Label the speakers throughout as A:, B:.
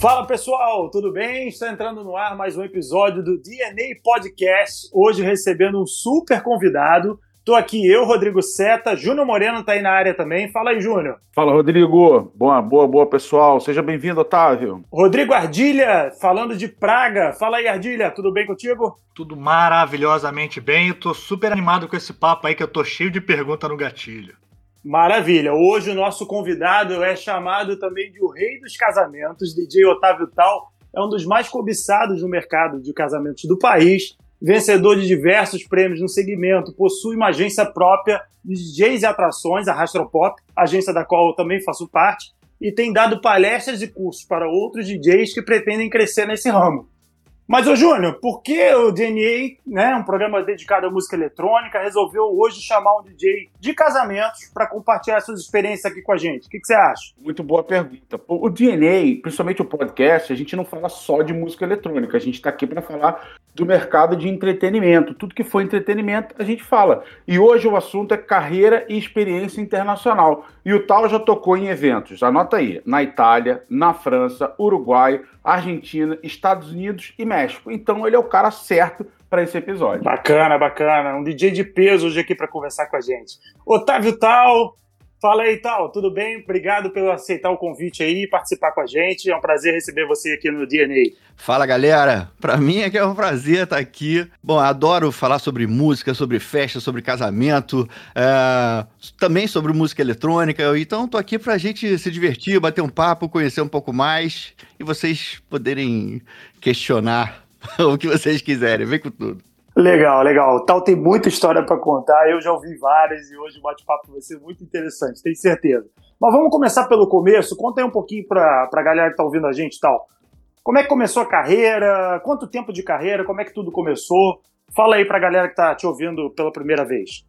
A: Fala pessoal, tudo bem? Está entrando no ar mais um episódio do DNA Podcast. Hoje recebendo um super convidado. Tô aqui eu, Rodrigo Seta, Júnior Moreno tá aí na área também. Fala aí, Júnior.
B: Fala, Rodrigo. Boa, boa, boa, pessoal. Seja bem-vindo, Otávio.
A: Rodrigo Ardilha, falando de Praga. Fala aí, Ardilha, tudo bem contigo?
C: Tudo maravilhosamente bem. Eu tô super animado com esse papo aí que eu tô cheio de pergunta no gatilho.
A: Maravilha. Hoje o nosso convidado é chamado também de o rei dos casamentos, DJ Otávio Tal. É um dos mais cobiçados no mercado de casamentos do país, vencedor de diversos prêmios no segmento, possui uma agência própria de DJs e atrações, a Rastropop, agência da qual eu também faço parte, e tem dado palestras e cursos para outros DJs que pretendem crescer nesse ramo. Mas, ô Júnior, por que o DNA, né, um programa dedicado à música eletrônica, resolveu hoje chamar um DJ de casamentos para compartilhar suas experiências aqui com a gente? O que, você acha?
B: Muito boa pergunta. O DNA, principalmente o podcast, a gente não fala só de música eletrônica, a gente está aqui para falar do mercado de entretenimento. Tudo que for entretenimento, a gente fala. E hoje o assunto é carreira e experiência internacional. E o Tal já tocou em eventos, anota aí, na Itália, na França, Uruguai, Argentina, Estados Unidos e México. Então ele é o cara certo para esse episódio.
A: Bacana, bacana. Um DJ de peso hoje aqui para conversar com a gente. Otávio Tal, Fala aí, Tal, tudo bem? Obrigado por aceitar o convite aí e participar com a gente. É um prazer receber você aqui no DNA.
D: Fala, galera. Para mim é que é um prazer estar aqui. Bom, adoro falar sobre música, sobre festa, sobre casamento, é... também sobre música eletrônica. Então, tô aqui pra gente se divertir, bater um papo, conhecer um pouco mais e vocês poderem questionar o que vocês quiserem. Vem com tudo.
A: Legal, legal. Tal tem muita história para contar, eu já ouvi várias e hoje o bate-papo vai ser muito interessante, tenho certeza. Mas vamos começar pelo começo. Conta aí um pouquinho para a galera que tá ouvindo a gente tal. Como é que começou a carreira? Quanto tempo de carreira? Como é que tudo começou? Fala aí para a galera que tá te ouvindo pela primeira vez.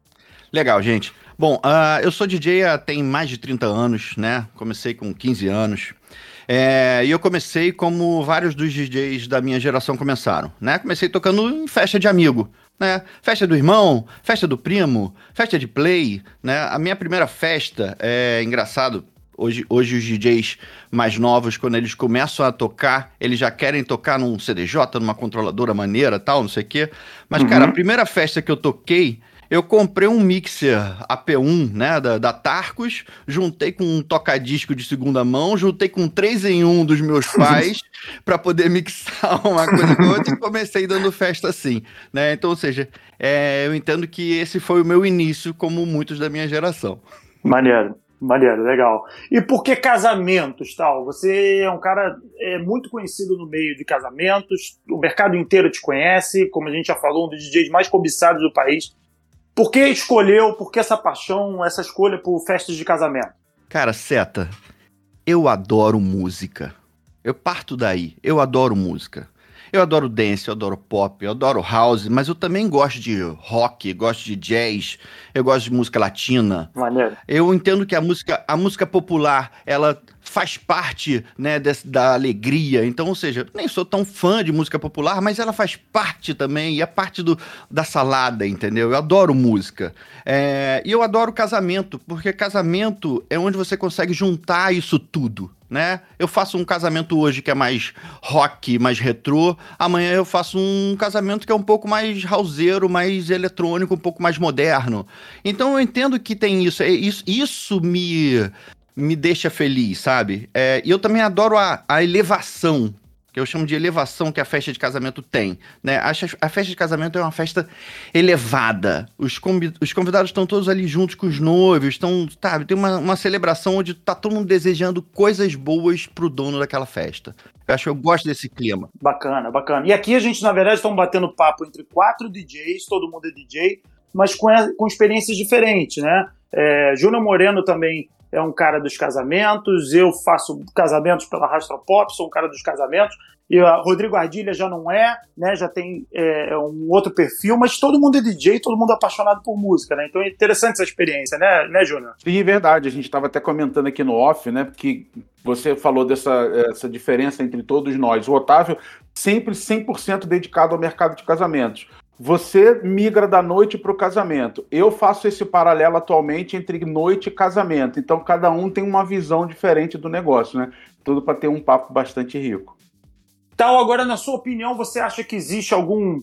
D: Legal, gente. Bom, uh, eu sou DJ há tem mais de 30 anos, né? Comecei com 15 anos. É, e eu comecei como vários dos DJs da minha geração começaram, né? Comecei tocando em festa de amigo, né? Festa do irmão, festa do primo, festa de play, né? A minha primeira festa, é engraçado, Hoje, hoje os DJs mais novos, quando eles começam a tocar, eles já querem tocar num CDJ, numa controladora maneira tal, não sei o quê. Mas, uhum. cara, a primeira festa que eu toquei, eu comprei um mixer AP1, né, da, da Tarcos, juntei com um tocadisco de segunda mão, juntei com 3 em 1 dos meus pais para poder mixar uma coisa com outra e comecei dando festa assim, né? Então, ou seja, é, eu entendo que esse foi o meu início, como muitos da minha geração.
A: Maneiro. Maneiro, legal. E por que casamentos, tal? Você é um cara é, muito conhecido no meio de casamentos, o mercado inteiro te conhece, como a gente já falou, um dos DJs mais cobiçados do país. Por que escolheu, por que essa paixão, essa escolha por festas de casamento?
D: Cara, Seta, eu adoro música. Eu parto daí. Eu adoro música. Eu adoro dance, eu adoro pop, eu adoro house, mas eu também gosto de rock, gosto de jazz, eu gosto de música latina.
A: Maneiro.
D: Eu entendo que a música, a música popular, ela faz parte, né, desse, da alegria. Então, ou seja, nem sou tão fã de música popular, mas ela faz parte também, e é parte do, da salada, entendeu? Eu adoro música. É, e eu adoro casamento, porque casamento é onde você consegue juntar isso tudo né? Eu faço um casamento hoje que é mais rock, mais retrô. Amanhã eu faço um casamento que é um pouco mais houseiro, mais eletrônico, um pouco mais moderno. Então eu entendo que tem isso. É, isso, isso me, me deixa feliz, sabe? É, e eu também adoro a, a elevação que eu chamo de elevação que a festa de casamento tem. Né? A, a festa de casamento é uma festa elevada. Os, os convidados estão todos ali juntos com os noivos, estão, sabe, tem uma, uma celebração onde tá todo mundo desejando coisas boas pro dono daquela festa. Eu acho que eu gosto desse clima.
A: Bacana, bacana. E aqui a gente, na verdade, estamos batendo papo entre quatro DJs, todo mundo é DJ, mas com, com experiências diferentes, né? É, Júnior Moreno também é um cara dos casamentos, eu faço casamentos pela Pop, sou um cara dos casamentos, e o Rodrigo Ardilha já não é, né, já tem é, um outro perfil, mas todo mundo é DJ, todo mundo é apaixonado por música, né, então é interessante essa experiência, né, né Júnior?
B: Sim, é verdade, a gente estava até comentando aqui no off, né, porque você falou dessa essa diferença entre todos nós, o Otávio sempre 100% dedicado ao mercado de casamentos, você migra da noite para o casamento. Eu faço esse paralelo atualmente entre noite e casamento. Então, cada um tem uma visão diferente do negócio, né? Tudo para ter um papo bastante rico.
A: Tal, agora, na sua opinião, você acha que existe algum,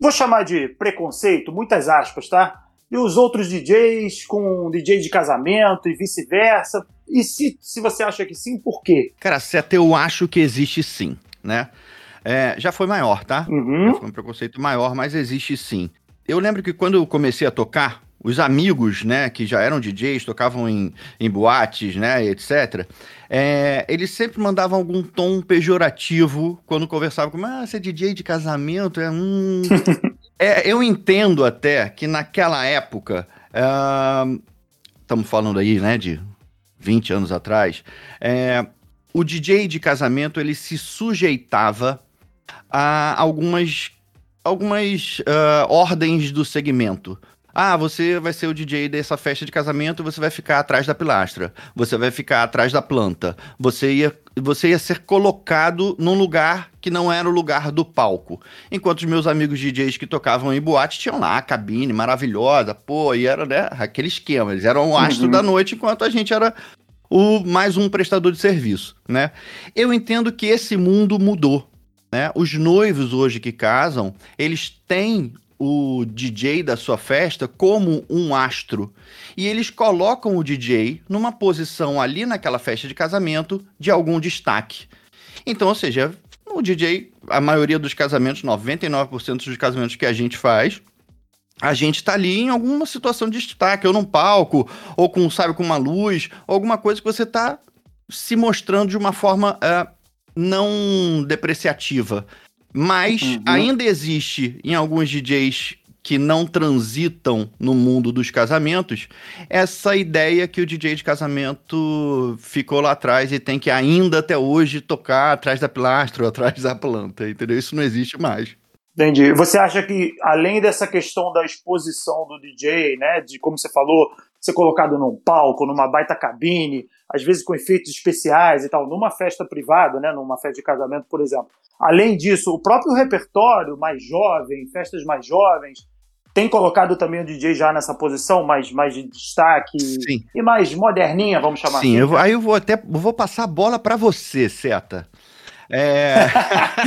A: vou chamar de preconceito, muitas aspas, tá? E os outros DJs com DJ de casamento e vice-versa? E se, se você acha que sim, por quê?
D: Cara, Seta, eu acho que existe sim, né? É, já foi maior, tá?
A: Uhum.
D: Já foi um preconceito maior, mas existe sim. Eu lembro que quando eu comecei a tocar, os amigos, né, que já eram DJs, tocavam em, em boates, né, etc., é, eles sempre mandavam algum tom pejorativo quando conversavam comigo. Ah, você é DJ de casamento? É, hum... é, eu entendo até que naquela época, estamos uh, falando aí, né, de 20 anos atrás, é, o DJ de casamento, ele se sujeitava a algumas, algumas uh, ordens do segmento. Ah, você vai ser o DJ dessa festa de casamento você vai ficar atrás da pilastra. Você vai ficar atrás da planta. Você ia, você ia ser colocado num lugar que não era o lugar do palco. Enquanto os meus amigos DJs que tocavam em boate tinham lá a cabine maravilhosa, pô, e era né, aquele esquema. Eles eram o astro uhum. da noite, enquanto a gente era o mais um prestador de serviço, né? Eu entendo que esse mundo mudou. Né? Os noivos hoje que casam, eles têm o DJ da sua festa como um astro. E eles colocam o DJ numa posição ali naquela festa de casamento de algum destaque. Então, ou seja, o DJ, a maioria dos casamentos, 99% dos casamentos que a gente faz, a gente está ali em alguma situação de destaque, ou num palco, ou com, sabe, com uma luz, alguma coisa que você está se mostrando de uma forma uh, não depreciativa. Mas uhum. ainda existe em alguns DJs que não transitam no mundo dos casamentos, essa ideia que o DJ de casamento ficou lá atrás e tem que ainda até hoje tocar atrás da pilastra ou atrás da planta, entendeu? Isso não existe mais.
A: Entendi. Você acha que, além dessa questão da exposição do DJ, né, de como você falou, ser colocado num palco, numa baita cabine, às vezes com efeitos especiais e tal, numa festa privada, né, numa festa de casamento, por exemplo. Além disso, o próprio repertório mais jovem, festas mais jovens, tem colocado também o DJ já nessa posição mais, mais de destaque
D: Sim.
A: e mais moderninha, vamos chamar
D: Sim, assim. Sim, aí eu vou até vou passar a bola para você, Seta. É...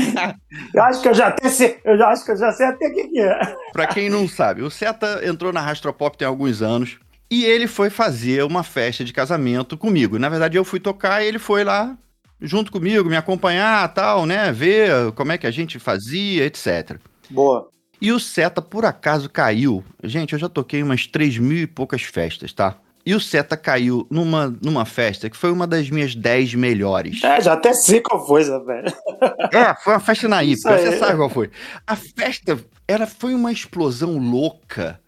A: eu acho que eu já até sei, eu já acho que eu já sei até o que, que é.
D: Para quem não sabe, o Seta entrou na Rastropop tem alguns anos. E ele foi fazer uma festa de casamento comigo. Na verdade, eu fui tocar e ele foi lá junto comigo, me acompanhar, tal, né? Ver como é que a gente fazia, etc.
A: Boa.
D: E o Seta, por acaso, caiu. Gente, eu já toquei umas três mil e poucas festas, tá? E o Seta caiu numa, numa festa que foi uma das minhas dez melhores.
A: É, já até sei qual foi, velho.
D: É, foi uma festa na IPA, você sabe qual foi. A festa era, foi uma explosão louca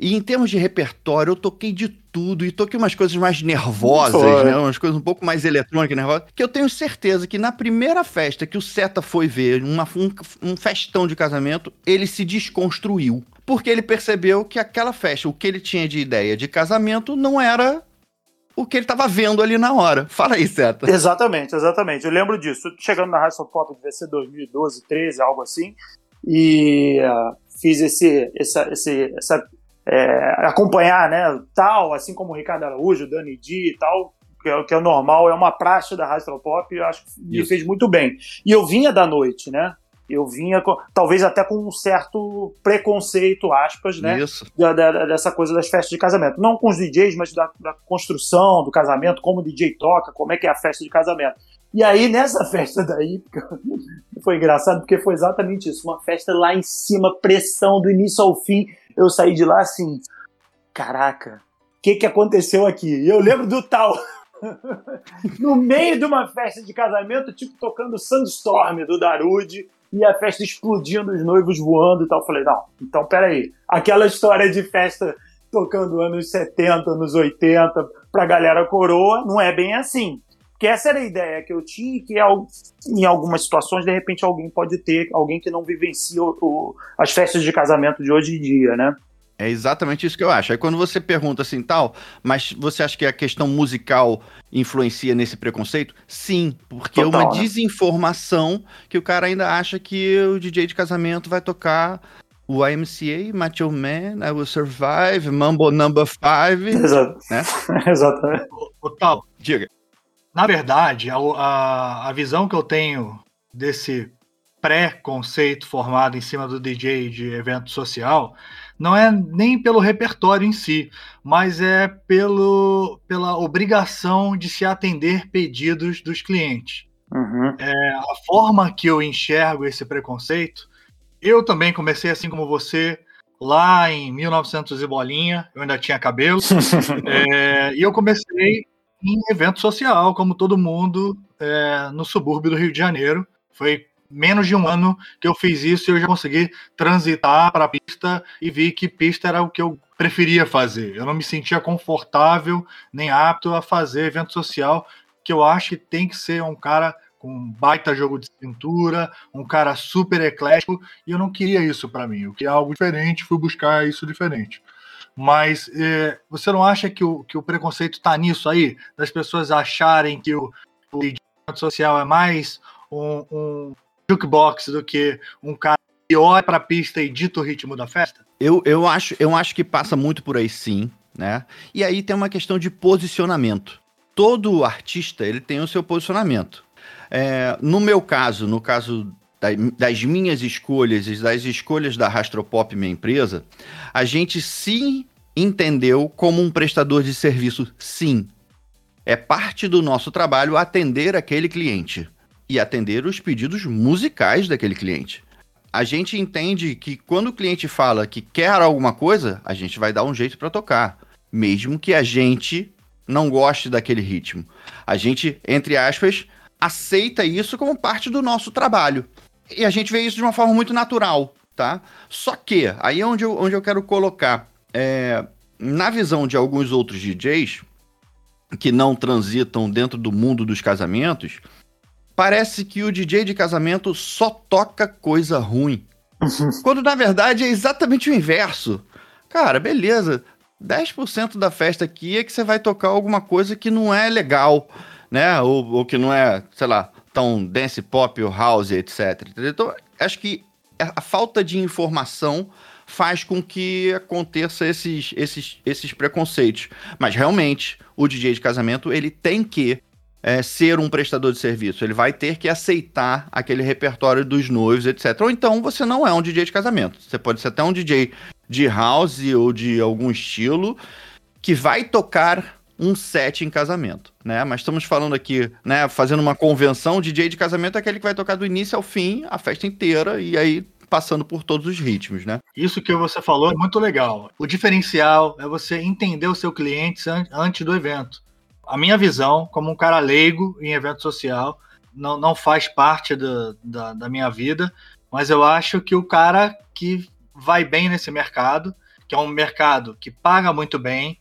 D: e em termos de repertório, eu toquei de tudo e toquei umas coisas mais nervosas, né? Umas coisas um pouco mais eletrônicas, nervosas. Que eu tenho certeza que na primeira festa que o Seta foi ver, uma, um, um festão de casamento, ele se desconstruiu. Porque ele percebeu que aquela festa, o que ele tinha de ideia de casamento, não era o que ele estava vendo ali na hora. Fala aí, Seta.
A: Exatamente, exatamente. Eu lembro disso. Chegando na Rádio Pop, devia ser 2012, 13, algo assim. E uh, fiz esse, essa, esse, essa é, acompanhar, né, tal, assim como o Ricardo Araújo, o Dani D e tal, que é, que é normal, é uma praxe da Pop, eu acho que me fez muito bem. E eu vinha da noite, né? Eu vinha, com, talvez até com um certo preconceito, aspas, né?
D: Isso.
A: Da, da, dessa coisa das festas de casamento. Não com os DJs, mas da, da construção do casamento, como o DJ toca, como é que é a festa de casamento. E aí, nessa festa daí, foi engraçado porque foi exatamente isso. Uma festa lá em cima, pressão do início ao fim eu saí de lá assim, caraca, o que, que aconteceu aqui? Eu lembro do tal. no meio de uma festa de casamento, tipo tocando Sandstorm do Darude e a festa explodindo, os noivos voando e tal. Eu falei, não, então peraí. Aquela história de festa tocando anos 70, anos 80 pra galera coroa, não é bem assim. Porque essa era a ideia que eu tinha, que em algumas situações, de repente, alguém pode ter, alguém que não vivencia o, o, as festas de casamento de hoje em dia, né?
D: É exatamente isso que eu acho. Aí quando você pergunta assim, tal, mas você acha que a questão musical influencia nesse preconceito? Sim, porque Total, é uma né? desinformação que o cara ainda acha que o DJ de casamento vai tocar o YMCA, Macho Man, I Will Survive, Mambo Number 5.
A: Exato.
D: Né?
A: Exatamente.
C: O, o tal,
D: Diga.
C: Na verdade, a, a, a visão que eu tenho desse pré-conceito formado em cima do DJ de evento social não é nem pelo repertório em si, mas é pelo, pela obrigação de se atender pedidos dos clientes.
A: Uhum.
C: É, a forma que eu enxergo esse preconceito, eu também comecei assim como você, lá em 1900 e bolinha, eu ainda tinha cabelo, é, e eu comecei em evento social, como todo mundo, é, no subúrbio do Rio de Janeiro. Foi menos de um ano que eu fiz isso e eu já consegui transitar para a pista e vi que pista era o que eu preferia fazer. Eu não me sentia confortável nem apto a fazer evento social, que eu acho que tem que ser um cara com um baita jogo de cintura, um cara super eclético, e eu não queria isso para mim. Eu queria algo diferente, fui buscar isso diferente. Mas eh, você não acha que o, que o preconceito está nisso aí? Das pessoas acharem que o, o social é mais um, um jukebox do que um cara que olha para a pista e dita o ritmo da festa?
D: Eu, eu, acho, eu acho que passa muito por aí sim, né? E aí tem uma questão de posicionamento. Todo artista, ele tem o seu posicionamento. É, no meu caso, no caso das minhas escolhas e das escolhas da Rastropop, minha empresa, a gente sim entendeu como um prestador de serviço, sim. É parte do nosso trabalho atender aquele cliente e atender os pedidos musicais daquele cliente. A gente entende que quando o cliente fala que quer alguma coisa, a gente vai dar um jeito para tocar, mesmo que a gente não goste daquele ritmo. A gente, entre aspas, aceita isso como parte do nosso trabalho. E a gente vê isso de uma forma muito natural, tá? Só que, aí é onde eu, onde eu quero colocar, é, na visão de alguns outros DJs, que não transitam dentro do mundo dos casamentos, parece que o DJ de casamento só toca coisa ruim. Quando na verdade é exatamente o inverso. Cara, beleza. 10% da festa aqui é que você vai tocar alguma coisa que não é legal né? Ou, ou que não é, sei lá, tão dance pop ou house, etc. Então, acho que a falta de informação faz com que aconteça esses, esses, esses preconceitos. Mas realmente, o DJ de casamento ele tem que é, ser um prestador de serviço. Ele vai ter que aceitar aquele repertório dos noivos, etc. Ou então você não é um DJ de casamento. Você pode ser até um DJ de house ou de algum estilo que vai tocar um set em casamento, né? Mas estamos falando aqui, né, fazendo uma convenção, o DJ de casamento é aquele que vai tocar do início ao fim, a festa inteira, e aí passando por todos os ritmos, né?
C: Isso que você falou é muito legal. O diferencial é você entender o seu cliente antes do evento. A minha visão, como um cara leigo em evento social, não, não faz parte do, da, da minha vida, mas eu acho que o cara que vai bem nesse mercado, que é um mercado que paga muito bem,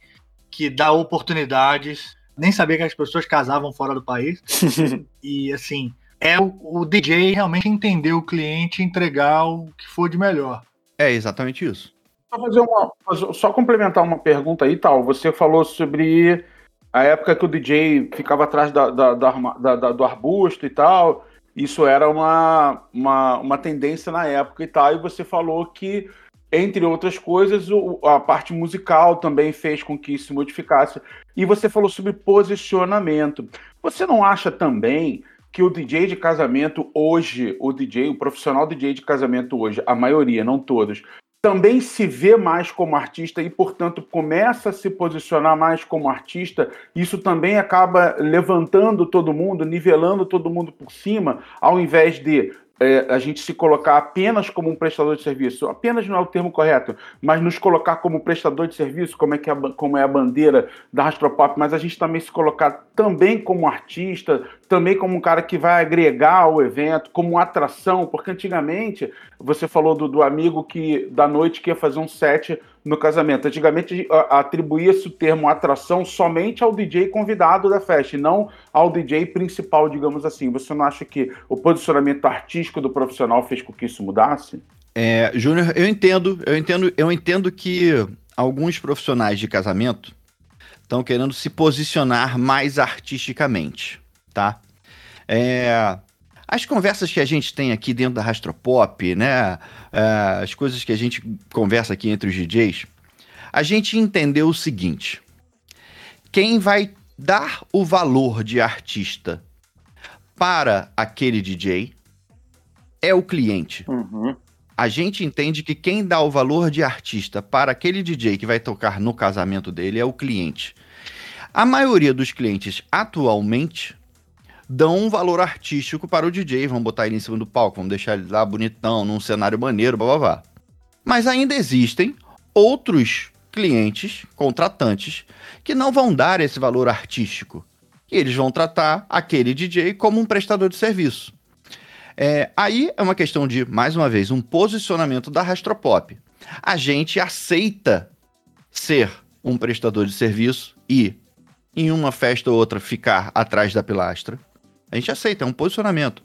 C: que dá oportunidades. Nem sabia que as pessoas casavam fora do país. e assim, é o, o DJ realmente entender o cliente, entregar o que for de melhor.
D: É exatamente isso.
B: Só, fazer uma, só complementar uma pergunta aí, tal. Você falou sobre a época que o DJ ficava atrás da, da, da, da, do arbusto e tal. Isso era uma, uma, uma tendência na época e tal. E você falou que entre outras coisas, o, a parte musical também fez com que isso se modificasse. E você falou sobre posicionamento. Você não acha também que o DJ de casamento hoje, o DJ, o profissional DJ de casamento hoje, a maioria, não todos, também se vê mais como artista e, portanto, começa a se posicionar mais como artista, isso também acaba levantando todo mundo, nivelando todo mundo por cima, ao invés de é, a gente se colocar apenas como um prestador de serviço, apenas não é o termo correto, mas nos colocar como prestador de serviço, como é, que é, como é a bandeira da Rastropop, mas a gente também se colocar também como artista, também como um cara que vai agregar o evento, como atração, porque antigamente você falou do, do amigo que da noite que ia fazer um set no casamento. Antigamente atribuía-se o termo atração somente ao DJ convidado da festa, e não ao DJ principal, digamos assim. Você não acha que o posicionamento artístico do profissional fez com que isso mudasse?
D: É, Júnior, eu entendo, eu entendo, eu entendo que alguns profissionais de casamento estão querendo se posicionar mais artisticamente tá? É, As conversas que a gente tem aqui dentro da Rastropop, né? É, as coisas que a gente conversa aqui entre os DJs, a gente entendeu o seguinte: quem vai dar o valor de artista para aquele DJ é o cliente.
A: Uhum.
D: A gente entende que quem dá o valor de artista para aquele DJ que vai tocar no casamento dele é o cliente. A maioria dos clientes atualmente dão um valor artístico para o DJ, vão botar ele em cima do palco, vão deixar ele lá bonitão, num cenário maneiro, blá blá blá. Mas ainda existem outros clientes, contratantes, que não vão dar esse valor artístico. E eles vão tratar aquele DJ como um prestador de serviço. É, aí é uma questão de, mais uma vez, um posicionamento da Rastropop. A gente aceita ser um prestador de serviço e, em uma festa ou outra, ficar atrás da pilastra. A gente aceita, é um posicionamento.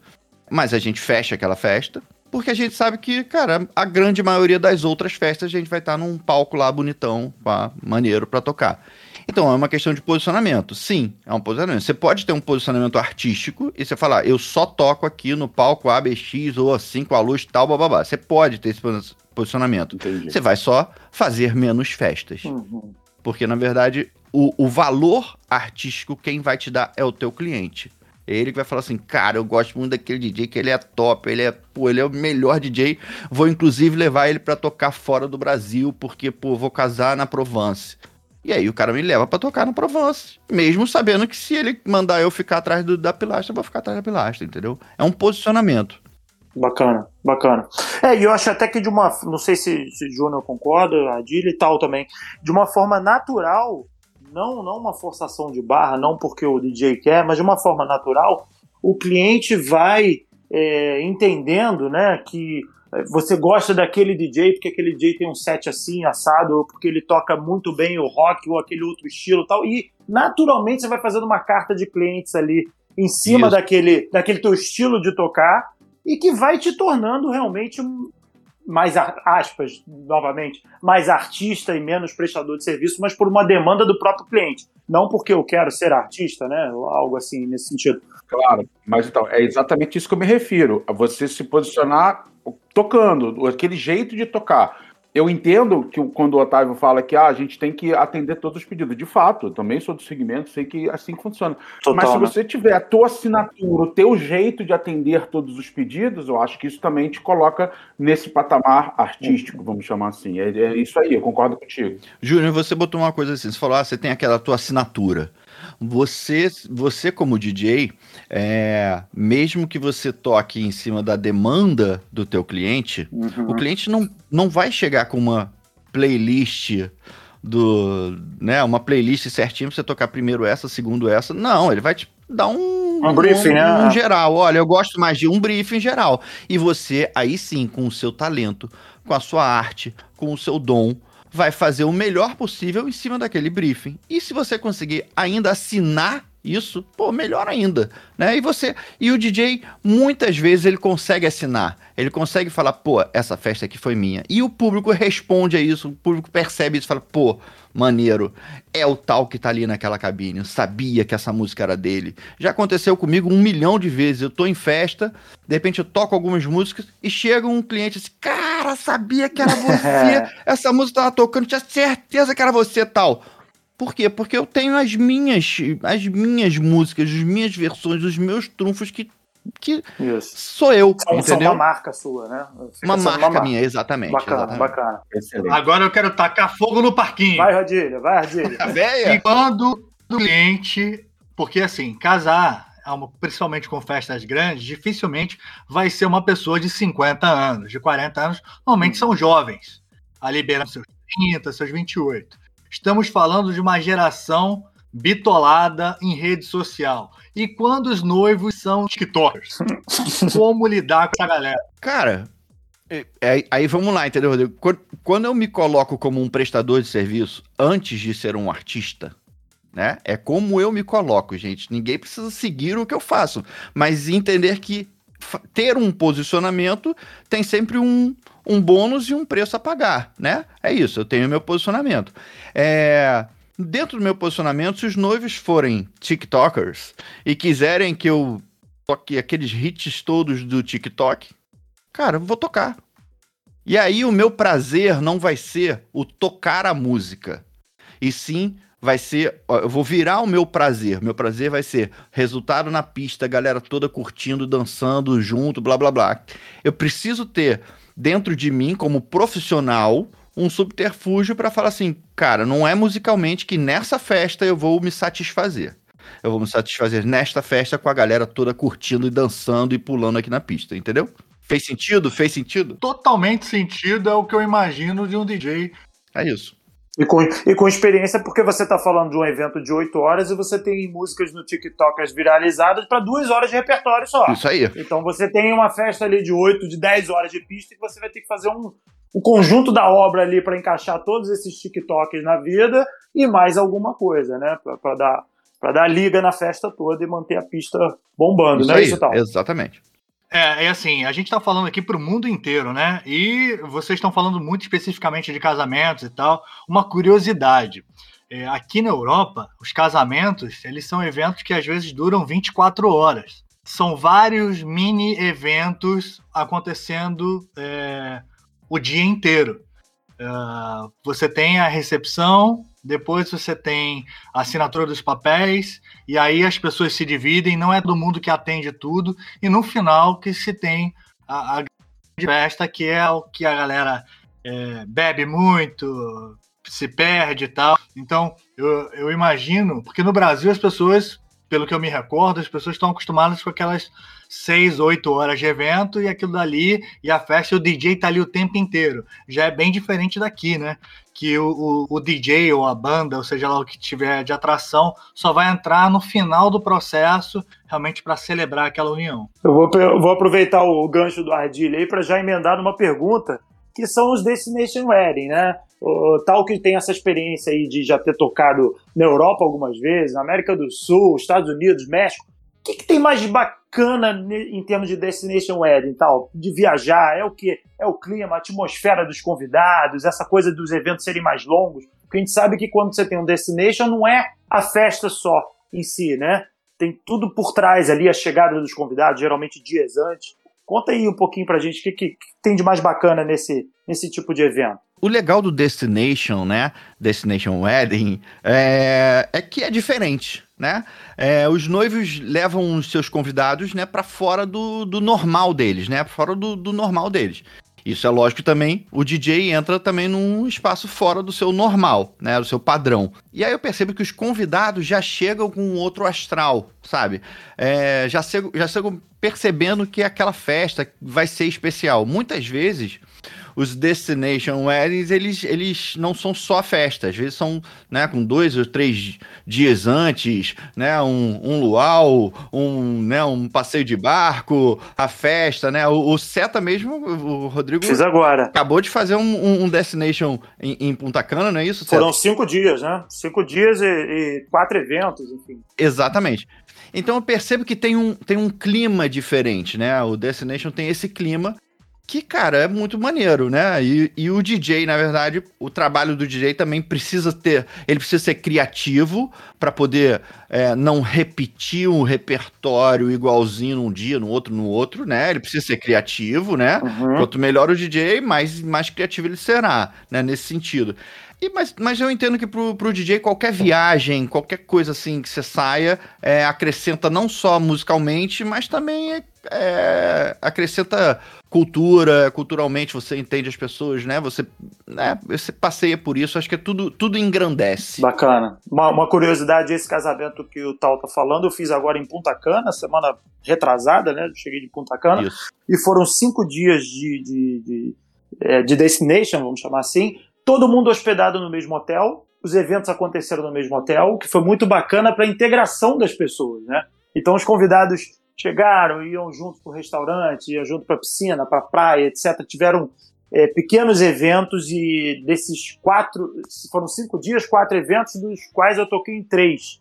D: Mas a gente fecha aquela festa, porque a gente sabe que, cara, a grande maioria das outras festas a gente vai estar num palco lá bonitão, pá, maneiro para tocar. Então é uma questão de posicionamento. Sim, é um posicionamento. Você pode ter um posicionamento artístico e você falar, eu só toco aqui no palco ABX ou assim com a luz tal, babá. Você pode ter esse posicionamento. Entendi. Você vai só fazer menos festas. Uhum. Porque, na verdade, o, o valor artístico quem vai te dar é o teu cliente. Ele que vai falar assim, cara, eu gosto muito daquele DJ, que ele é top, ele é, pô, ele é o melhor DJ. Vou inclusive levar ele para tocar fora do Brasil, porque, pô, vou casar na Provence. E aí o cara me leva para tocar na Provence, mesmo sabendo que se ele mandar eu ficar atrás do, da pilastra, eu vou ficar atrás da pilastra, entendeu? É um posicionamento.
A: Bacana, bacana. É, e eu acho até que de uma, não sei se, se o Júnior concorda, a Dília e tal também, de uma forma natural, não, não uma forçação de barra, não porque o DJ quer, mas de uma forma natural, o cliente vai é, entendendo né, que é, você gosta daquele DJ porque aquele DJ tem um set assim, assado, ou porque ele toca muito bem o rock ou aquele outro estilo tal. E naturalmente você vai fazendo uma carta de clientes ali em cima daquele, daquele teu estilo de tocar e que vai te tornando realmente mais aspas, novamente, mais artista e menos prestador de serviço, mas por uma demanda do próprio cliente. Não porque eu quero ser artista, né? Algo assim nesse sentido.
B: Claro, mas então, é exatamente isso que eu me refiro. A você se posicionar tocando, aquele jeito de tocar eu entendo que quando o Otávio fala que ah, a gente tem que atender todos os pedidos. De fato, eu também sou do segmento, sei que assim funciona. Total, Mas se né? você tiver a tua assinatura, o teu jeito de atender todos os pedidos, eu acho que isso também te coloca nesse patamar artístico, vamos chamar assim. É, é isso aí, eu concordo contigo.
D: Júnior, você botou uma coisa assim, você falou, ah, você tem aquela tua assinatura. Você, você como DJ, é, mesmo que você toque em cima da demanda do teu cliente, uhum. o cliente não, não vai chegar com uma playlist do, né, uma playlist certinha pra você tocar primeiro essa, segundo essa. Não, ele vai te dar um,
A: um briefing, um, né?
D: Um geral. Olha, eu gosto mais de um briefing geral. E você, aí sim, com o seu talento, com a sua arte, com o seu dom, vai fazer o melhor possível em cima daquele briefing. E se você conseguir ainda assinar isso, pô, melhor ainda, né? E você e o DJ muitas vezes ele consegue assinar, ele consegue falar, pô, essa festa aqui foi minha. E o público responde a isso, o público percebe isso, fala, pô, maneiro, é o tal que tá ali naquela cabine, eu sabia que essa música era dele. Já aconteceu comigo um milhão de vezes, eu tô em festa, de repente eu toco algumas músicas e chega um cliente assim, cara, sabia que era você, essa música tava tocando, tinha certeza que era você tal. Por quê? Porque eu tenho as minhas, as minhas músicas, as minhas versões, os meus trunfos que que Isso. sou eu, são, entendeu?
A: uma marca sua, né?
D: uma marca, uma marca minha, exatamente.
A: Bacana,
D: exatamente.
A: bacana.
C: Excelente. Agora eu quero tacar fogo no parquinho.
A: Vai, Radilha, vai, Radilha.
C: e quando o cliente, porque assim, casar, principalmente com festas grandes, dificilmente vai ser uma pessoa de 50 anos, de 40 anos, normalmente hum. são jovens, ali beirando seus 30, seus 28. Estamos falando de uma geração bitolada em rede social. E quando os noivos são TikTokers? Como lidar com essa galera?
D: Cara, é, é, aí vamos lá, entendeu, Rodrigo? Quando eu me coloco como um prestador de serviço antes de ser um artista, né? É como eu me coloco, gente. Ninguém precisa seguir o que eu faço, mas entender que ter um posicionamento tem sempre um, um bônus e um preço a pagar, né? É isso, eu tenho meu posicionamento. É, dentro do meu posicionamento, se os noivos forem TikTokers e quiserem que eu toque aqueles hits todos do TikTok, cara, vou tocar. E aí o meu prazer não vai ser o tocar a música, e sim vai ser, ó, eu vou virar o meu prazer. Meu prazer vai ser resultado na pista, galera toda curtindo, dançando junto, blá blá blá. Eu preciso ter dentro de mim como profissional um subterfúgio para falar assim, cara, não é musicalmente que nessa festa eu vou me satisfazer. Eu vou me satisfazer nesta festa com a galera toda curtindo e dançando e pulando aqui na pista, entendeu? Fez sentido? Fez sentido?
C: Totalmente sentido é o que eu imagino de um DJ.
D: É isso.
A: E com, e com experiência, porque você está falando de um evento de 8 horas e você tem músicas no TikTok viralizadas para duas horas de repertório só.
D: Isso aí.
A: Então você tem uma festa ali de 8, de 10 horas de pista e você vai ter que fazer um, um conjunto da obra ali para encaixar todos esses TikToks na vida e mais alguma coisa, né? Para dar, dar liga na festa toda e manter a pista bombando,
D: Isso
A: não é
D: aí,
A: isso tal?
D: exatamente.
C: É, é assim, a gente está falando aqui para o mundo inteiro, né? E vocês estão falando muito especificamente de casamentos e tal. Uma curiosidade. É, aqui na Europa, os casamentos, eles são eventos que às vezes duram 24 horas. São vários mini eventos acontecendo é, o dia inteiro. É, você tem a recepção, depois você tem a assinatura dos papéis, e aí as pessoas se dividem, não é todo mundo que atende tudo, e no final que se tem a, a festa, que é o que a galera é, bebe muito, se perde e tal. Então, eu, eu imagino, porque no Brasil as pessoas, pelo que eu me recordo, as pessoas estão acostumadas com aquelas seis, oito horas de evento e aquilo dali, e a festa, e o DJ tá ali o tempo inteiro. Já é bem diferente daqui, né? Que o, o, o DJ ou a banda, ou seja lá o que tiver de atração, só vai entrar no final do processo, realmente para celebrar aquela união.
A: Eu vou, eu vou aproveitar o gancho do Ardilha aí para já emendar numa pergunta, que são os Destination Wedding, né? O, tal que tem essa experiência aí de já ter tocado na Europa algumas vezes, na América do Sul, Estados Unidos, México. Que, que tem mais de bacana em termos de Destination Wedding tal? De viajar? É o que? É o clima, a atmosfera dos convidados, essa coisa dos eventos serem mais longos. Porque a gente sabe que quando você tem um Destination, não é a festa só em si, né? Tem tudo por trás ali, a chegada dos convidados, geralmente dias antes. Conta aí um pouquinho pra gente o que, que, que tem de mais bacana nesse, nesse tipo de evento.
D: O legal do Destination, né? Destination Wedding, é, é que é diferente, né? É, os noivos levam os seus convidados, né, para fora do, do normal deles, né? Pra fora do, do normal deles. Isso é lógico também, o DJ entra também num espaço fora do seu normal, né, do seu padrão. E aí eu percebo que os convidados já chegam com outro astral, sabe? É, já, chegam, já percebendo que aquela festa vai ser especial. Muitas vezes os destination weddings, eles, eles não são só festa, às vezes são, né, com dois ou três dias antes, né, um, um luau, um, né, um passeio de barco, a festa, né, o, o Seta mesmo, o Rodrigo...
A: Fiz agora.
D: Acabou de fazer um, um destination em, em, Punta Cana, não é isso,
A: Seta? Foram cinco dias, né, cinco dias e, e quatro eventos, enfim.
D: Exatamente. Então eu percebo que tem um, tem um clima diferente, né? O Destination tem esse clima que, cara, é muito maneiro, né? E, e, o DJ, na verdade, o trabalho do DJ também precisa ter, ele precisa ser criativo para poder é, não repetir um repertório igualzinho num dia, no outro, no outro, né? Ele precisa ser criativo, né? Uhum. Quanto melhor o DJ, mais, mais criativo ele será, né? Nesse sentido. E, mas, mas eu entendo que pro, pro DJ qualquer viagem, qualquer coisa assim que você saia, é, acrescenta não só musicalmente, mas também é, acrescenta cultura, culturalmente você entende as pessoas, né? Você, né? você passeia por isso, acho que é tudo, tudo engrandece.
A: Bacana. Uma, uma curiosidade, esse casamento que o Tal tá falando, eu fiz agora em Punta Cana, semana retrasada, né? cheguei de Punta Cana. Isso. E foram cinco dias de, de, de, é, de destination, vamos chamar assim. Todo mundo hospedado no mesmo hotel, os eventos aconteceram no mesmo hotel, o que foi muito bacana para a integração das pessoas, né? Então os convidados chegaram, iam junto para o restaurante, iam junto para a piscina, para a praia, etc. Tiveram é, pequenos eventos e desses quatro, foram cinco dias, quatro eventos, dos quais eu toquei em três.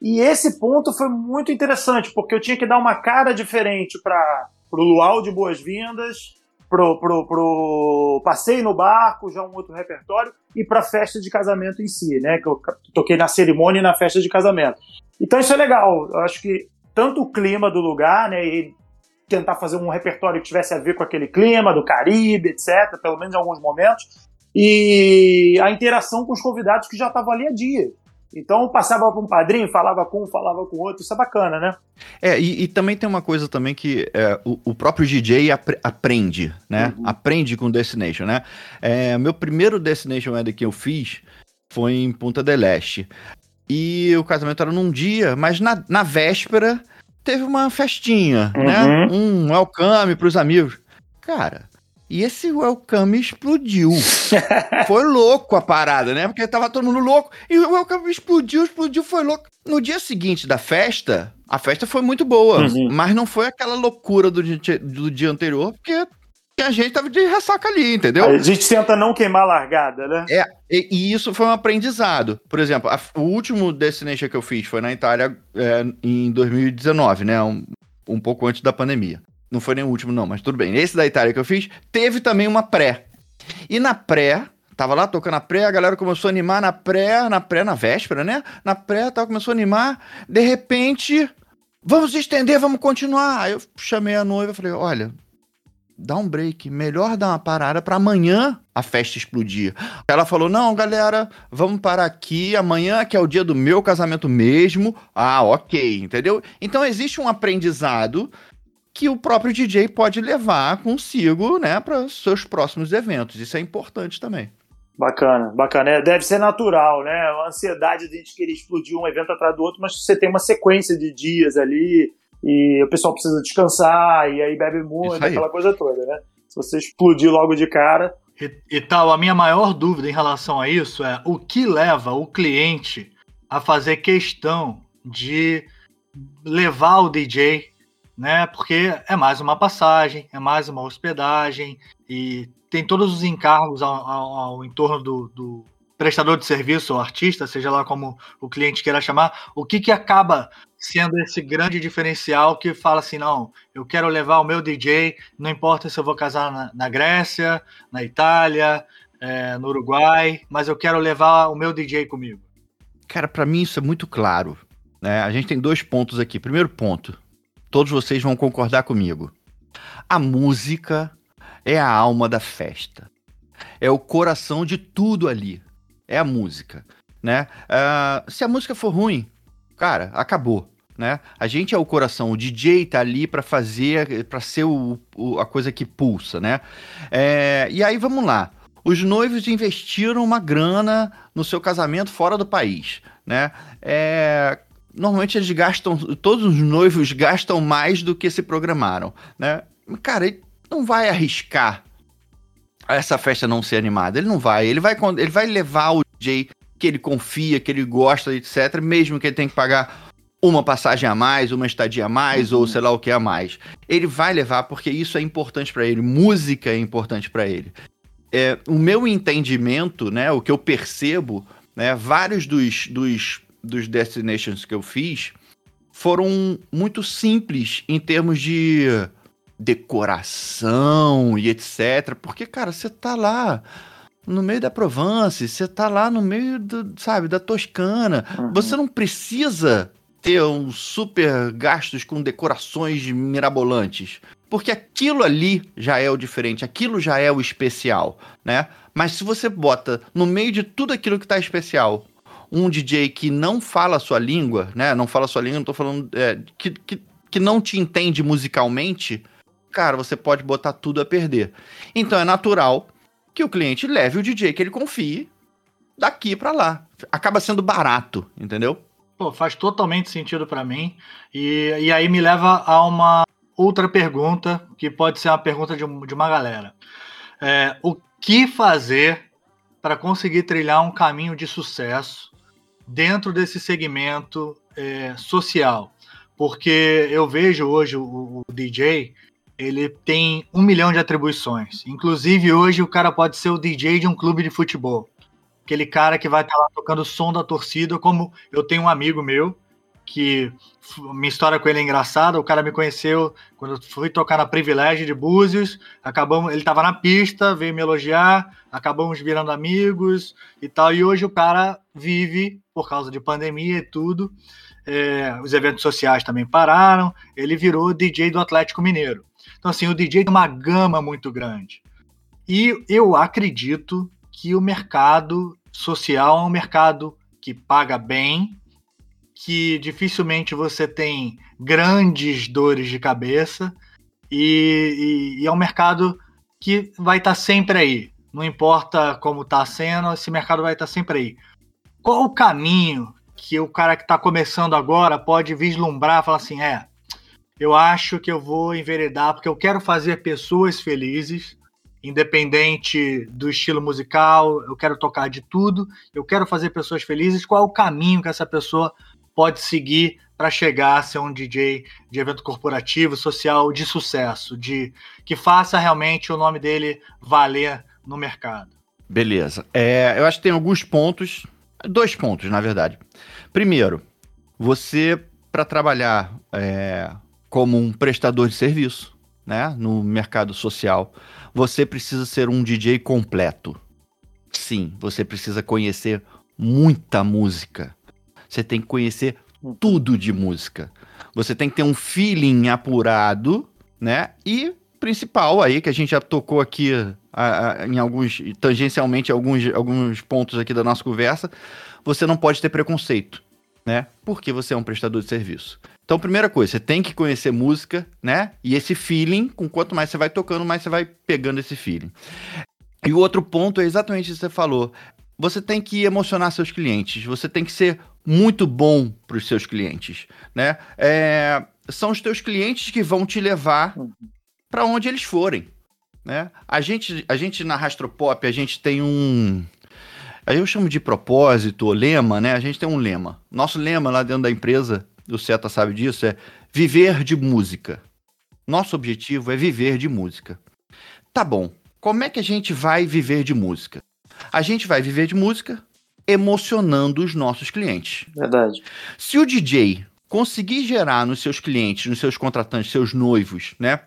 A: E esse ponto foi muito interessante, porque eu tinha que dar uma cara diferente para o luau de boas-vindas, pro, pro, pro passeio no barco, já um outro repertório, e para a festa de casamento em si, né? Que eu toquei na cerimônia e na festa de casamento. Então isso é legal. Eu acho que tanto o clima do lugar, né? E tentar fazer um repertório que tivesse a ver com aquele clima do Caribe, etc., pelo menos em alguns momentos, e a interação com os convidados que já estavam ali a dia. Então passava para um padrinho, falava com um, falava com o outro, isso é bacana, né?
D: É, e, e também tem uma coisa também que é, o, o, próprio DJ ap aprende, né? Uhum. Aprende com Destination, né? É, meu primeiro Destination Wedding que eu fiz foi em Punta del Este. E o casamento era num dia, mas na, na véspera teve uma festinha, né? uhum. né? Um welcome pros amigos. Cara, e esse Welcome explodiu. foi louco a parada, né? Porque tava todo mundo louco. E o Welcome explodiu, explodiu, foi louco. No dia seguinte da festa, a festa foi muito boa. Uhum. Mas não foi aquela loucura do dia, do dia anterior, porque a gente tava de ressaca ali, entendeu?
A: A gente tenta não queimar a largada, né?
D: É, e, e isso foi um aprendizado. Por exemplo, a, o último Destination que eu fiz foi na Itália é, em 2019, né? Um, um pouco antes da pandemia. Não foi nem o último, não, mas tudo bem. Esse da Itália que eu fiz, teve também uma pré. E na pré, tava lá tocando a pré, a galera começou a animar na pré, na pré, na véspera, né? Na pré, tal, começou a animar. De repente, vamos estender, vamos continuar. Aí eu chamei a noiva e falei: olha, dá um break, melhor dar uma parada para amanhã a festa explodir. Ela falou: "Não, galera, vamos parar aqui, amanhã que é o dia do meu casamento mesmo". Ah, OK, entendeu? Então existe um aprendizado que o próprio DJ pode levar consigo, né, para seus próximos eventos. Isso é importante também.
A: Bacana, bacana. É, deve ser natural, né? A ansiedade de a gente querer explodir um evento atrás do outro, mas você tem uma sequência de dias ali e o pessoal precisa descansar e aí bebe muito, aí. aquela coisa toda, né? Se você explodir logo de cara.
C: E, e tal, a minha maior dúvida em relação a isso é o que leva o cliente a fazer questão de levar o DJ né? Porque é mais uma passagem, é mais uma hospedagem e tem todos os encargos ao, ao, ao entorno do, do, prestador de serviço ou artista, seja lá como o cliente queira chamar. O que que acaba sendo esse grande diferencial que fala assim, não, eu quero levar o meu DJ, não importa se eu vou casar na, na Grécia, na Itália, é, no Uruguai, mas eu quero levar o meu DJ comigo.
D: Cara, para mim isso é muito claro. Né? A gente tem dois pontos aqui. Primeiro ponto, todos vocês vão concordar comigo. A música é a alma da festa. É o coração de tudo ali. É a música, né? Uh, se a música for ruim, cara, acabou. Né? A gente é o coração, o DJ tá ali para fazer, para ser o, o, a coisa que pulsa, né? É, e aí vamos lá. Os noivos investiram uma grana no seu casamento fora do país, né? É, normalmente eles gastam, todos os noivos gastam mais do que se programaram, né? Cara, ele não vai arriscar essa festa não ser animada. Ele não vai. Ele vai, ele vai levar o DJ que ele confia, que ele gosta, etc. Mesmo que ele tenha que pagar uma passagem a mais, uma estadia a mais, uhum. ou sei lá o que a mais. Ele vai levar porque isso é importante para ele. Música é importante para ele. É, o meu entendimento, né, o que eu percebo, né, vários dos, dos dos destinations que eu fiz foram muito simples em termos de decoração e etc. Porque, cara, você tá lá no meio da Provence, você tá lá no meio, do, sabe, da Toscana. Uhum. Você não precisa ter um super gastos com decorações mirabolantes. Porque aquilo ali já é o diferente, aquilo já é o especial, né? Mas se você bota no meio de tudo aquilo que tá especial um DJ que não fala a sua língua, né? Não fala a sua língua, não tô falando. É, que, que, que não te entende musicalmente, cara, você pode botar tudo a perder. Então é natural que o cliente leve o DJ que ele confie daqui para lá. Acaba sendo barato, entendeu?
C: Pô, faz totalmente sentido para mim. E, e aí me leva a uma outra pergunta, que pode ser uma pergunta de, de uma galera. É, o que fazer para conseguir trilhar um caminho de sucesso dentro desse segmento é, social. Porque eu vejo hoje o, o, DJ, ele tem um milhão de atribuições. Inclusive, hoje o cara pode ser o DJ de um clube de futebol. Aquele cara que vai estar lá tocando o som da torcida, como eu tenho um amigo meu, que minha história com ele é engraçada. O cara me conheceu quando eu fui tocar na Privilégio de Búzios. Acabamos, ele estava na pista, veio me elogiar, acabamos virando amigos e tal. E hoje o cara vive por causa de pandemia e tudo. É, os eventos sociais também pararam. Ele virou DJ do Atlético Mineiro. Então, assim, o DJ tem uma gama muito grande. E eu acredito que o mercado social é um mercado que paga bem, que dificilmente você tem grandes dores de cabeça e, e, e é um mercado que vai estar tá sempre aí. Não importa como está sendo, esse mercado vai estar tá sempre aí. Qual o caminho que o cara que está começando agora pode vislumbrar, falar assim, é, eu acho que eu vou enveredar porque eu quero fazer pessoas felizes, independente do estilo musical, eu quero tocar de tudo, eu quero fazer pessoas felizes. Qual é o caminho que essa pessoa pode seguir para chegar a ser um DJ de evento corporativo, social de sucesso, de que faça realmente o nome dele valer no mercado.
D: Beleza. É, eu acho que tem alguns pontos, dois pontos, na verdade. Primeiro, você, para trabalhar é, como um prestador de serviço né, no mercado social, você precisa ser um DJ completo. Sim, você precisa conhecer muita música você tem que conhecer tudo de música. Você tem que ter um feeling apurado, né? E principal aí, que a gente já tocou aqui a, a, em alguns, tangencialmente, alguns, alguns pontos aqui da nossa conversa, você não pode ter preconceito, né? Porque você é um prestador de serviço. Então, primeira coisa, você tem que conhecer música, né? E esse feeling, com quanto mais você vai tocando, mais você vai pegando esse feeling. E o outro ponto é exatamente o que você falou. Você tem que emocionar seus clientes, você tem que ser muito bom para os seus clientes, né? É, são os teus clientes que vão te levar para onde eles forem, né? A gente, a gente na Rastropop, a gente tem um eu chamo de propósito lema, né? A gente tem um lema. Nosso lema lá dentro da empresa, o Seta sabe disso, é viver de música. Nosso objetivo é viver de música. Tá bom. Como é que a gente vai viver de música? A gente vai viver de música emocionando os nossos clientes.
A: Verdade.
D: Se o DJ conseguir gerar nos seus clientes, nos seus contratantes, seus noivos, né?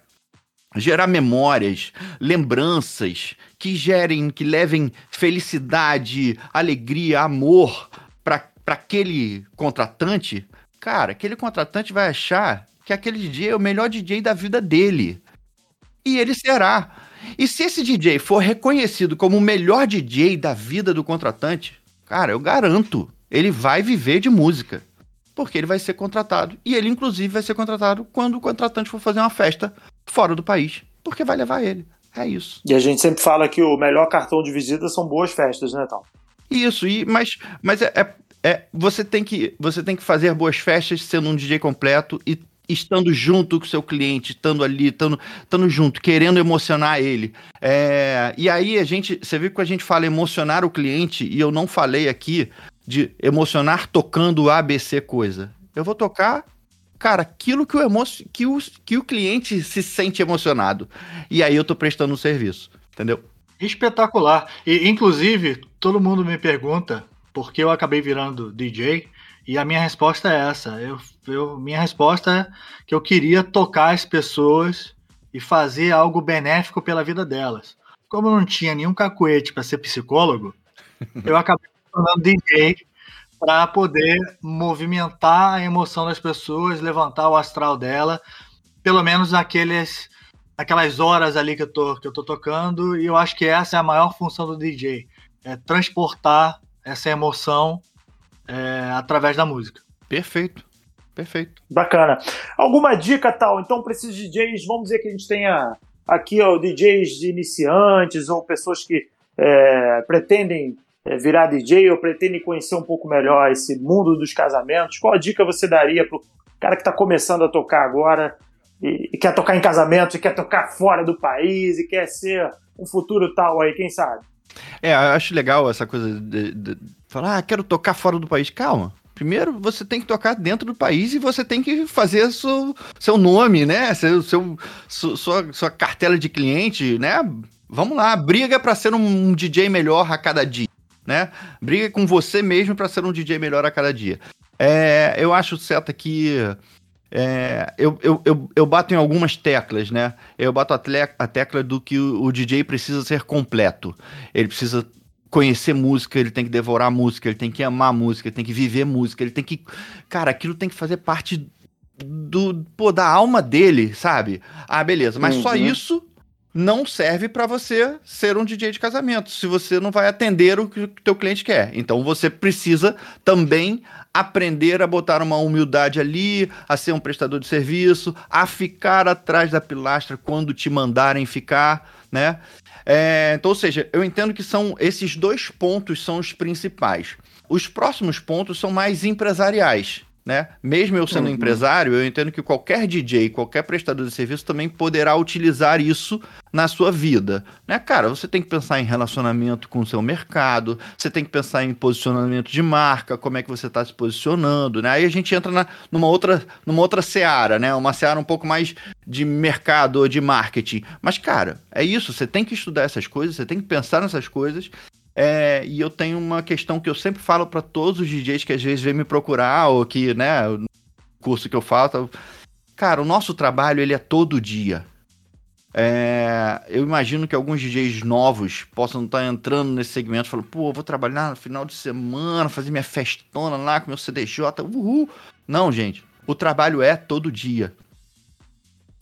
D: Gerar memórias, lembranças que gerem, que levem felicidade, alegria, amor para aquele contratante, cara, aquele contratante vai achar que aquele DJ é o melhor DJ da vida dele. E ele será. E se esse DJ for reconhecido como o melhor DJ da vida do contratante, Cara, eu garanto, ele vai viver de música. Porque ele vai ser contratado. E ele, inclusive, vai ser contratado quando o contratante for fazer uma festa fora do país. Porque vai levar ele. É isso.
A: E a gente sempre fala que o melhor cartão de visita são boas festas, né, Tal?
D: Isso, e, mas, mas é, é, é, você, tem que, você tem que fazer boas festas sendo um DJ completo e estando junto com o seu cliente, estando ali, estando, estando junto, querendo emocionar ele. É, e aí a gente, você viu que a gente fala emocionar o cliente, e eu não falei aqui de emocionar tocando ABC coisa. Eu vou tocar, cara, aquilo que o, emo que o, que o cliente se sente emocionado. E aí eu tô prestando um serviço, entendeu?
C: Espetacular. E, inclusive, todo mundo me pergunta, porque eu acabei virando DJ, e a minha resposta é essa. Eu, eu, minha resposta é que eu queria tocar as pessoas e fazer algo benéfico pela vida delas. Como eu não tinha nenhum cacuete para ser psicólogo, eu acabei tornando DJ para poder movimentar a emoção das pessoas, levantar o astral dela, pelo menos naqueles, naquelas horas ali que eu, tô, que eu tô tocando. E eu acho que essa é a maior função do DJ, é transportar essa emoção é, através da música.
D: Perfeito. Perfeito.
A: Bacana. Alguma dica tal? Então, para esses DJs, vamos dizer que a gente tenha aqui ó, DJs de iniciantes ou pessoas que é, pretendem é, virar DJ ou pretendem conhecer um pouco melhor esse mundo dos casamentos. Qual a dica você daria para o cara que está começando a tocar agora e, e, quer tocar em casamento, e quer tocar fora do país e quer ser um futuro tal aí, quem sabe?
D: É, eu acho legal essa coisa de, de falar, ah, quero tocar fora do país. Calma. Primeiro, você tem que tocar dentro do país e você tem que fazer seu, seu nome, né? Seu, seu, sua, sua cartela de cliente, né? Vamos lá, briga para ser um, DJ melhor a cada dia, né? Briga com você mesmo para ser um DJ melhor a cada dia. É, eu acho certo que é, eu, eu, eu, eu, bato em algumas teclas, né? Eu bato a, a tecla do que o, o, DJ precisa ser completo. Ele precisa conhecer música, ele tem que devorar música, ele tem que amar música, ele tem que viver música, ele tem que. Cara, aquilo tem que fazer parte do, pô, da alma dele, sabe? Ah, beleza, mas uhum. só isso não serve para você ser um DJ de casamento, se você não vai atender o que o teu cliente quer. Então você precisa também aprender a botar uma humildade ali, a ser um prestador de serviço, a ficar atrás da pilastra quando te mandarem ficar, né? É, então, ou seja, eu entendo que são esses dois pontos são os principais. Os próximos pontos são mais empresariais né? Mesmo eu sendo uhum. empresário, eu entendo que qualquer DJ, qualquer prestador de serviço também poderá utilizar isso na sua vida, né? Cara, você tem que pensar em relacionamento com o seu mercado, você tem que pensar em posicionamento de marca, como é que você está se posicionando, né? Aí a gente entra na, numa outra numa outra seara, né? Uma seara um pouco mais de mercado ou de marketing. Mas, cara, é isso, você tem que estudar essas coisas, você tem que pensar nessas coisas é, e eu tenho uma questão que eu sempre falo para todos os DJs que às vezes vêm me procurar, ou que, né, curso que eu faço. Cara, o nosso trabalho ele é todo dia. É, eu imagino que alguns DJs novos possam estar entrando nesse segmento falando, pô, vou trabalhar no final de semana, fazer minha festona lá com meu CDJ, uhul. Não, gente, o trabalho é todo dia.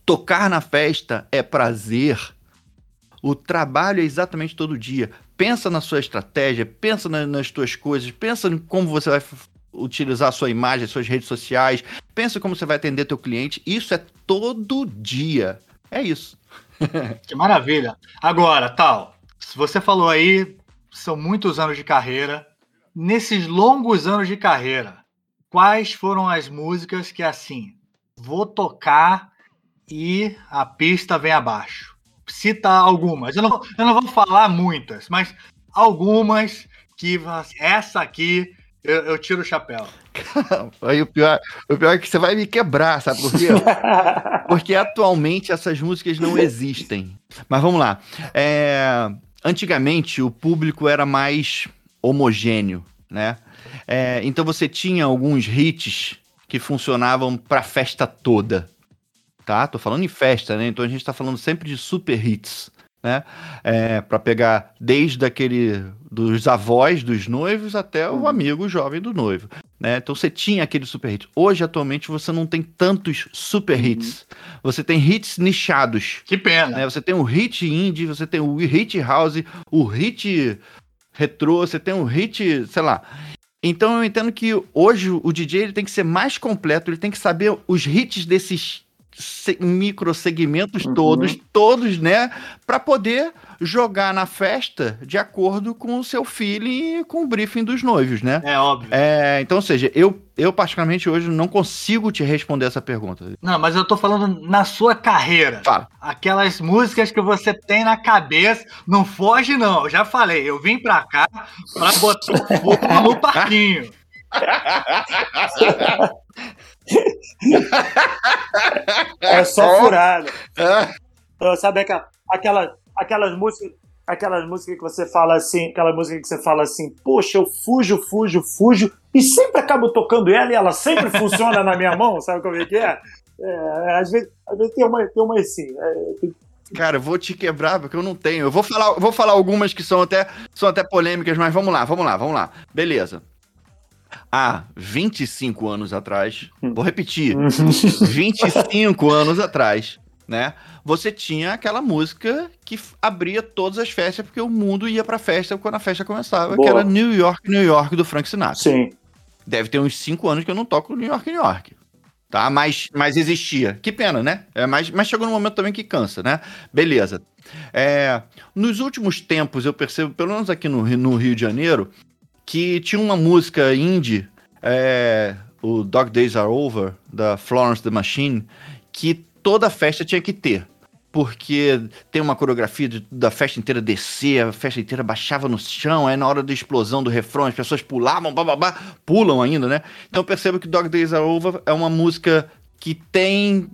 D: Tocar na festa é prazer. O trabalho é exatamente todo dia pensa na sua estratégia, pensa na, nas tuas coisas, pensa em como você vai utilizar a sua imagem, suas redes sociais, pensa como você vai atender teu cliente. Isso é todo dia. É isso.
C: que maravilha. Agora, tal, se você falou aí, são muitos anos de carreira. Nesses longos anos de carreira, quais foram as músicas que assim, vou tocar e a pista vem abaixo? Cita algumas. Eu não, eu não vou falar muitas, mas algumas que essa aqui eu, eu tiro o chapéu.
D: Aí o pior, o pior é que você vai me quebrar, sabe por quê? Porque atualmente essas músicas não existem. Mas vamos lá. É, antigamente o público era mais homogêneo, né? É, então você tinha alguns hits que funcionavam para a festa toda tá? Tô falando em festa, né? Então a gente tá falando sempre de super hits, né? É, para pegar desde aquele dos avós dos noivos até o uhum. amigo jovem do noivo, né? Então você tinha aquele super hit. Hoje atualmente você não tem tantos super uhum. hits. Você tem hits nichados.
C: Que pena.
D: Né? Você tem o hit indie, você tem o hit house, o hit retrô, você tem o hit, sei lá. Então eu entendo que hoje o DJ ele tem que ser mais completo, ele tem que saber os hits desses microsegmentos uhum. todos, todos, né? Para poder jogar na festa de acordo com o seu feeling e com o briefing dos noivos, né?
C: É óbvio.
D: É, então, ou seja, eu, eu particularmente hoje não consigo te responder essa pergunta.
C: Não, mas eu tô falando na sua carreira.
D: Fala.
C: Aquelas músicas que você tem na cabeça, não foge não. Eu já falei, eu vim pra cá pra botar fogo no parquinho.
A: é só furada. Então, sabe aquela, aquela, aquelas músicas, aquelas músicas que você fala assim, aquela música que você fala assim, poxa, eu fujo, fujo, fujo, e sempre acabo tocando ela e ela sempre funciona na minha mão, sabe como é que é? é às, vezes, às vezes tem uma, tem uma assim. É, tem...
D: Cara, eu vou te quebrar porque eu não tenho. Eu vou falar, vou falar algumas que são até, são até polêmicas, mas vamos lá, vamos lá, vamos lá. Beleza há 25 anos atrás, hum. vou repetir, 25 anos atrás, né? Você tinha aquela música que abria todas as festas, porque o mundo ia pra festa quando a festa começava, Boa. que era New York, New York, do Frank Sinatra.
A: Sim.
D: Deve ter uns 5 anos que eu não toco New York, New York. Tá? Mas, mas existia. Que pena, né? É, mas, mas chegou num momento também que cansa, né? Beleza. É, nos últimos tempos, eu percebo, pelo menos aqui no, no Rio de Janeiro, que tinha uma música indie, é, o Dog Days Are Over, da Florence the Machine, que toda festa tinha que ter. Porque tem uma coreografia de, da festa inteira descer, a festa inteira baixava no chão, aí na hora da explosão do refrão as pessoas pulavam, bababá, pulam ainda, né? Então eu percebo que Dog Days Are Over é uma música que tem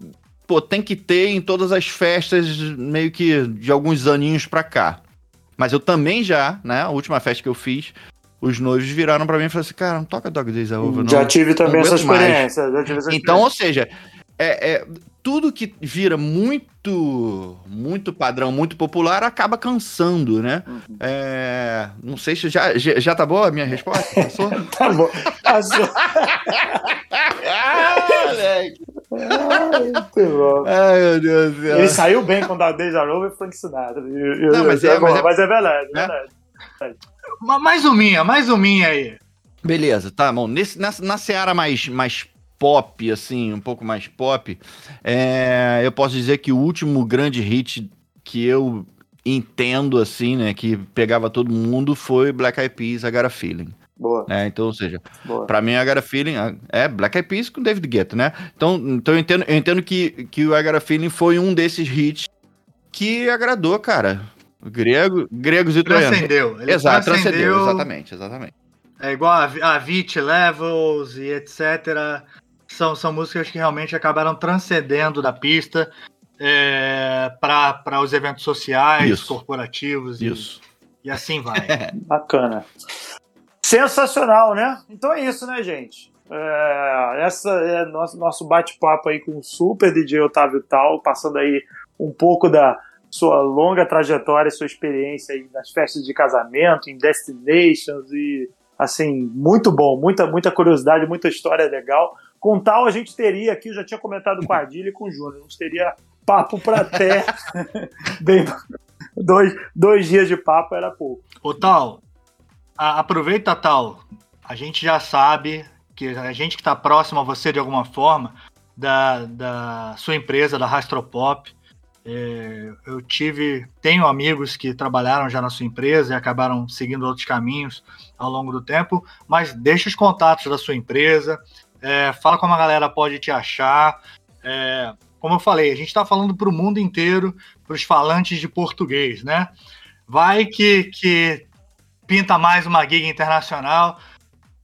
D: pô, tem que ter em todas as festas, meio que de alguns aninhos pra cá. Mas eu também já, né, a última festa que eu fiz, os noivos viraram para mim e falaram assim, cara, não toca Dog Days a Over, não.
A: Já tive também essa experiência. Tive essa
D: então, ou seja, é, é, tudo que vira muito muito padrão, muito popular, acaba cansando, né? Uhum. É, não sei se já, já, já tá boa a minha resposta?
A: Passou? tá bom. Passou.
D: ah, moleque.
A: Ai, meu Deus do céu. Ele saiu bem com o Deja Vu e Frank Sinatra.
D: Não, mas, é, mas, é,
A: mas é verdade, é verdade.
C: Mais um minha, mais um minha aí.
D: Beleza, tá bom. Nesse, nessa, na seara mais, mais pop, assim, um pouco mais pop, é, eu posso dizer que o último grande hit que eu entendo, assim, né, que pegava todo mundo foi Black Eyed Peas, I Got a Feeling.
A: Boa.
D: É, então, ou seja, para mim, I Got a Feeling é Black Eyed Peas com David Guetta, né? Então, então eu entendo, eu entendo que, que o I Got a Feeling foi um desses hits que agradou, cara. Grego, gregos e troianos.
C: Transcendeu.
D: Ele Exato, transcendeu. transcendeu. Exatamente, exatamente.
C: É igual a, a Vit Levels e etc são, são músicas que realmente acabaram transcendendo da pista é, para os eventos sociais, isso. corporativos
D: isso.
C: E, e assim vai.
A: Bacana. Sensacional, né? Então é isso, né, gente? É, essa é nosso, nosso bate-papo aí com o super DJ Otávio Tal, passando aí um pouco da sua longa trajetória, sua experiência nas festas de casamento, em destinations e assim, muito bom, muita, muita curiosidade, muita história legal. Com tal, a gente teria aqui, eu já tinha comentado com a Ardilha e com o Júnior, a gente teria papo para até bem, dois, dois dias de papo era pouco.
C: Ô Tal, a, aproveita Tal, a gente já sabe que a gente que está próximo a você de alguma forma, da, da sua empresa, da Rastropop, é, eu tive, tenho amigos que trabalharam já na sua empresa e acabaram seguindo outros caminhos ao longo do tempo, mas deixa os contatos da sua empresa, é, fala como a galera pode te achar. É, como eu falei, a gente está falando para o mundo inteiro, para os falantes de português, né? Vai que, que pinta mais uma gig internacional.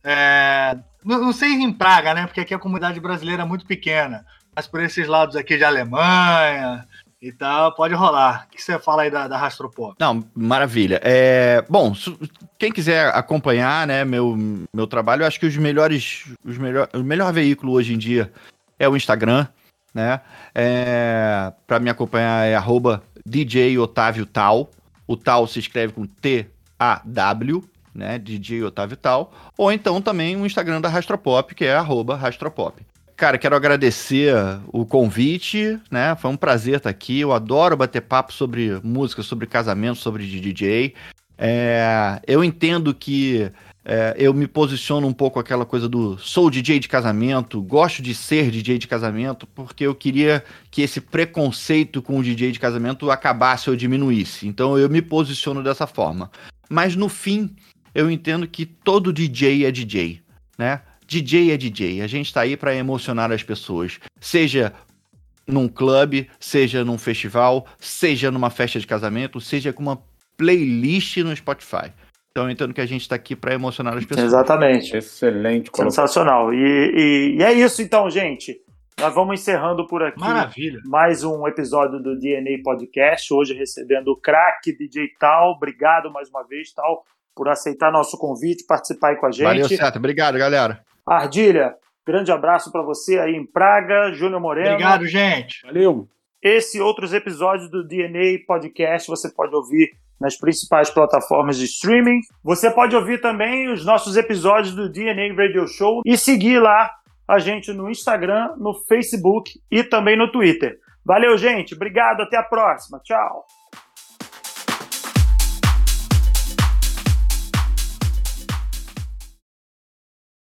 C: É, não, não, sei em Praga, né? Porque aqui a comunidade brasileira é muito pequena. Mas por esses lados aqui de Alemanha, e tal, pode rolar. O que você fala aí da, da Rastropop?
D: Não, maravilha. É, bom, quem quiser acompanhar né, meu, meu trabalho, eu acho que os melhores, os melhor, o melhor veículo hoje em dia é o Instagram, né? É, para me acompanhar é arroba DJ Otávio Tal. O Tal se escreve com T-A-W, né? DJ Otávio Tal. Ou então também o Instagram da Rastropop, que é arroba Rastropop. Cara, quero agradecer o convite, né? Foi um prazer estar aqui. Eu adoro bater papo sobre música, sobre casamento, sobre DJ. É, eu entendo que é, eu me posiciono um pouco aquela coisa do sou DJ de casamento, gosto de ser DJ de casamento, porque eu queria que esse preconceito com o DJ de casamento acabasse ou diminuísse. Então eu me posiciono dessa forma. Mas no fim, eu entendo que todo DJ é DJ, né? DJ é DJ. A gente está aí para emocionar as pessoas. Seja num clube, seja num festival, seja numa festa de casamento, seja com uma playlist no Spotify. Então eu entendo que a gente está aqui para emocionar as pessoas.
A: Exatamente.
B: Excelente.
A: Sensacional. E, e, e, é isso então, gente. Nós vamos encerrando por aqui
C: Maravilha.
A: mais um episódio do DNA Podcast. Hoje recebendo o craque DJ Tal. Obrigado mais uma vez, Tal, por aceitar nosso convite, participar aí com a gente. Valeu,
D: certo. Obrigado, galera.
A: Ardilha, grande abraço para você aí em Praga, Júnior Moreno.
C: Obrigado, gente.
B: Valeu.
A: Esse e outros episódios do DNA Podcast você pode ouvir nas principais plataformas de streaming. Você pode ouvir também os nossos episódios do DNA Radio Show e seguir lá a gente no Instagram, no Facebook e também no Twitter. Valeu, gente. Obrigado. Até a próxima. Tchau.